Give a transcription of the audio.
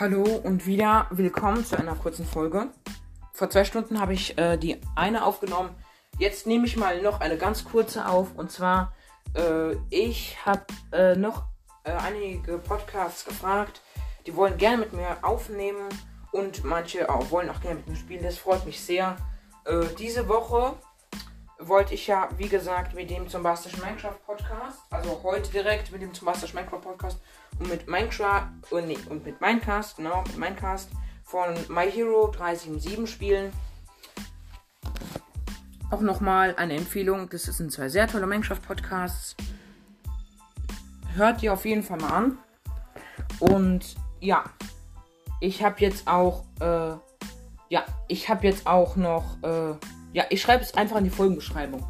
Hallo und wieder willkommen zu einer kurzen Folge. Vor zwei Stunden habe ich äh, die eine aufgenommen. Jetzt nehme ich mal noch eine ganz kurze auf. Und zwar, äh, ich habe äh, noch äh, einige Podcasts gefragt. Die wollen gerne mit mir aufnehmen und manche auch, wollen auch gerne mit mir spielen. Das freut mich sehr. Äh, diese Woche wollte ich ja, wie gesagt, mit dem Zombastischen Minecraft Podcast, also heute direkt mit dem Zombastischen Minecraft Podcast und mit Minecraft, oh nee, und mit Minecast, genau, mit Minecast von My Hero 377 spielen. Auch nochmal eine Empfehlung, das sind zwei sehr tolle Minecraft Podcasts. Hört die auf jeden Fall mal an. Und ja, ich habe jetzt auch, äh, ja, ich habe jetzt auch noch, äh, ja, ich schreibe es einfach in die Folgenbeschreibung.